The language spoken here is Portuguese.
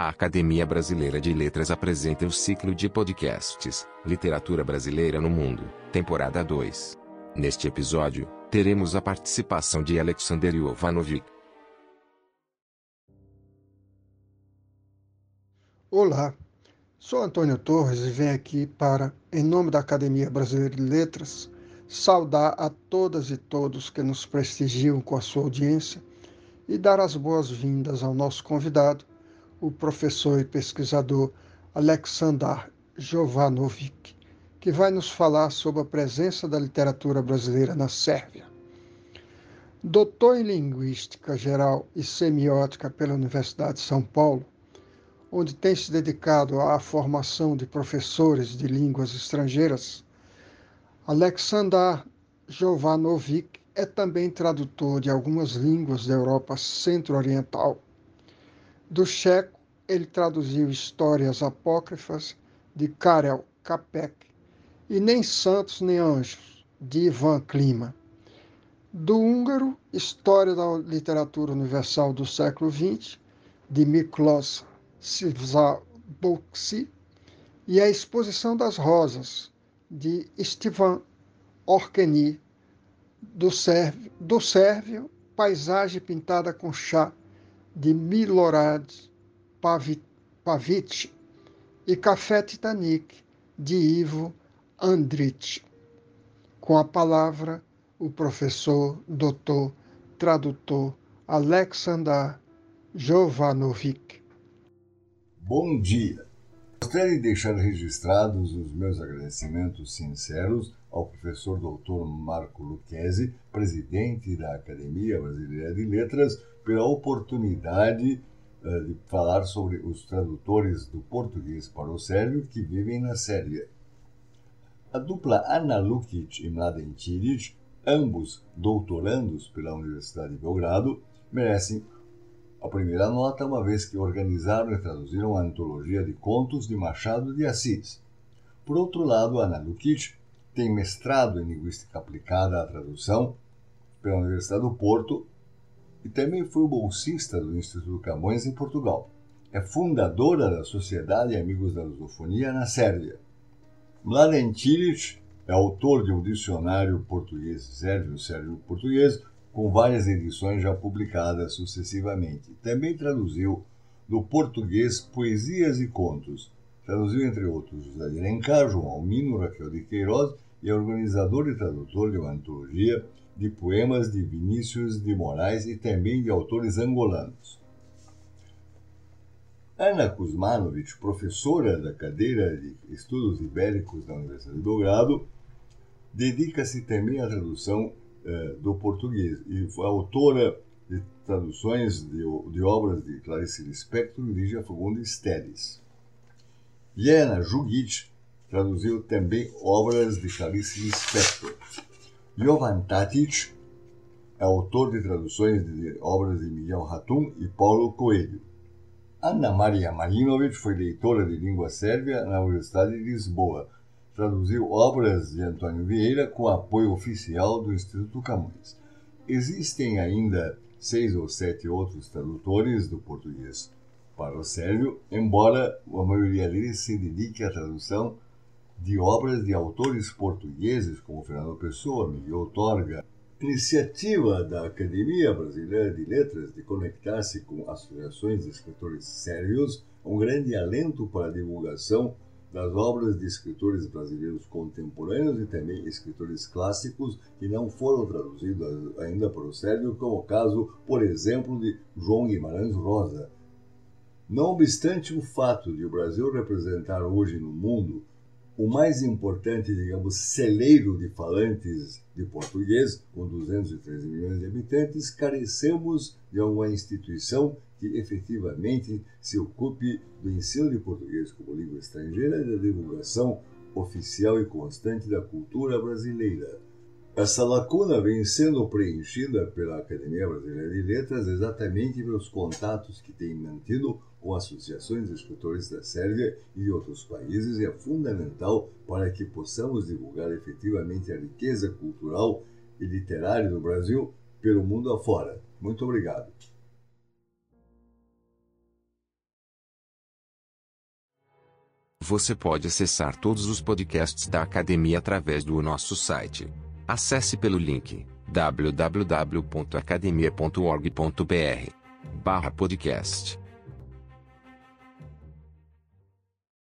A Academia Brasileira de Letras apresenta o ciclo de podcasts Literatura Brasileira no Mundo, temporada 2. Neste episódio, teremos a participação de Alexander Jovanovic. Olá, sou Antônio Torres e venho aqui para, em nome da Academia Brasileira de Letras, saudar a todas e todos que nos prestigiam com a sua audiência e dar as boas-vindas ao nosso convidado, o professor e pesquisador Aleksandar Jovanovic, que vai nos falar sobre a presença da literatura brasileira na Sérvia. Doutor em Linguística Geral e Semiótica pela Universidade de São Paulo, onde tem se dedicado à formação de professores de línguas estrangeiras, Aleksandar Jovanovic é também tradutor de algumas línguas da Europa Centro-Oriental do checo, ele traduziu histórias apócrifas de Karel Capek e Nem Santos nem Anjos, de Ivan Klima. Do húngaro, História da Literatura Universal do século XX, de Miklos Szabo e A Exposição das Rosas, de Stefan Orkeny, do sérvio Paisagem Pintada com Chá, de Milorad Pavic e Café Titanic, de Ivo Andrich. Com a palavra, o professor, doutor, tradutor Alexander Jovanovic. Bom dia! Gostaria de deixar registrados os meus agradecimentos sinceros ao professor Dr. Marco Lucchesi, presidente da Academia Brasileira de Letras, pela oportunidade uh, de falar sobre os tradutores do português para o sérvio que vivem na Sérvia. A dupla Ana Lukic e Mladen Ciric, ambos doutorandos pela Universidade de Belgrado, merecem a primeira nota, uma vez que organizaram e traduziram a antologia de contos de Machado de Assis. Por outro lado, Ana Lukic tem mestrado em Linguística Aplicada à Tradução pela Universidade do Porto e também foi bolsista do Instituto Camões em Portugal. É fundadora da Sociedade Amigos da Lusofonia na Sérvia. Mladen Cilic é autor de um dicionário português-sérvio-sérvio-português com várias edições já publicadas sucessivamente. Também traduziu do português poesias e contos. Traduziu, entre outros, José de Alencar, João Almino, Raquel de Queiroz e é organizador e tradutor de uma antologia de poemas de Vinícius de Moraes e também de autores angolanos. Ana Kuzmanovic, professora da cadeira de Estudos Ibéricos da Universidade de Belgrado, dedica-se também à tradução do português e foi autora de traduções de, de obras de Clarice Lispector e Lígia Fagundes Teles. Liana Jugic traduziu também obras de Clarice Lispector. Jovan Tatic é autor de traduções de obras de Miguel Ratum e Paulo Coelho. Ana Maria Marinovic foi leitora de língua sérvia na Universidade de Lisboa. Traduziu obras de Antônio Vieira com apoio oficial do Instituto Camões. Existem ainda seis ou sete outros tradutores do português para o sérvio, embora a maioria deles se dedique à tradução de obras de autores portugueses como Fernando Pessoa, Miguel Torga. Iniciativa da Academia Brasileira de Letras de conectar-se com associações de escritores sérvios, um grande alento para a divulgação das obras de escritores brasileiros contemporâneos e também escritores clássicos que não foram traduzidos ainda para o sérvio, como o caso, por exemplo, de João Guimarães Rosa. Não obstante o fato de o Brasil representar hoje no mundo o mais importante, digamos, celeiro de falantes de português, com 213 milhões de habitantes, carecemos de uma instituição que efetivamente se ocupe do ensino de português como língua estrangeira e da divulgação oficial e constante da cultura brasileira. Essa lacuna vem sendo preenchida pela Academia Brasileira de Letras exatamente pelos contatos que tem mantido com associações de escritores da Sérvia e de outros países é fundamental para que possamos divulgar efetivamente a riqueza cultural e literária do Brasil pelo mundo afora. Muito obrigado. Você pode acessar todos os podcasts da academia através do nosso site. Acesse pelo link www.academia.org.br/podcast.